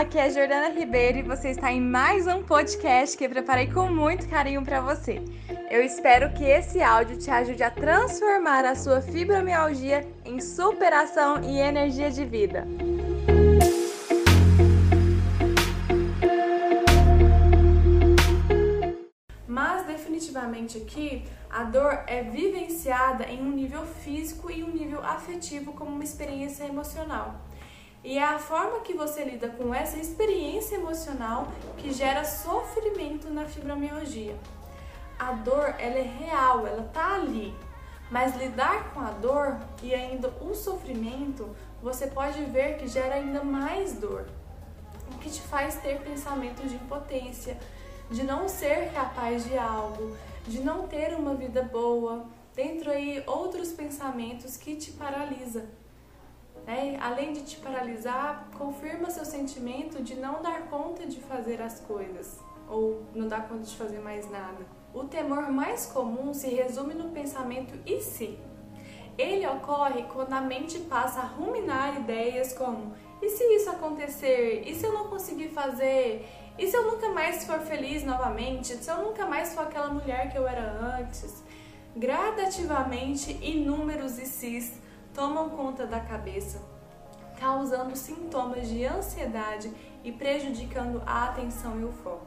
aqui é Jordana Ribeiro e você está em mais um podcast que eu preparei com muito carinho para você. Eu espero que esse áudio te ajude a transformar a sua fibromialgia em superação e energia de vida. Mas definitivamente aqui a dor é vivenciada em um nível físico e um nível afetivo como uma experiência emocional. E é a forma que você lida com essa experiência emocional que gera sofrimento na fibromialgia. A dor, ela é real, ela tá ali. Mas lidar com a dor e ainda o sofrimento, você pode ver que gera ainda mais dor. O que te faz ter pensamentos de impotência, de não ser capaz de algo, de não ter uma vida boa, dentro aí outros pensamentos que te paralisam. Né? Além de te paralisar, confirma seu sentimento de não dar conta de fazer as coisas ou não dar conta de fazer mais nada. O temor mais comum se resume no pensamento e se. Ele ocorre quando a mente passa a ruminar ideias como: e se isso acontecer? E se eu não conseguir fazer? E se eu nunca mais for feliz novamente? Se eu nunca mais for aquela mulher que eu era antes? Gradativamente, inúmeros e sis tomam conta da cabeça, causando sintomas de ansiedade e prejudicando a atenção e o foco.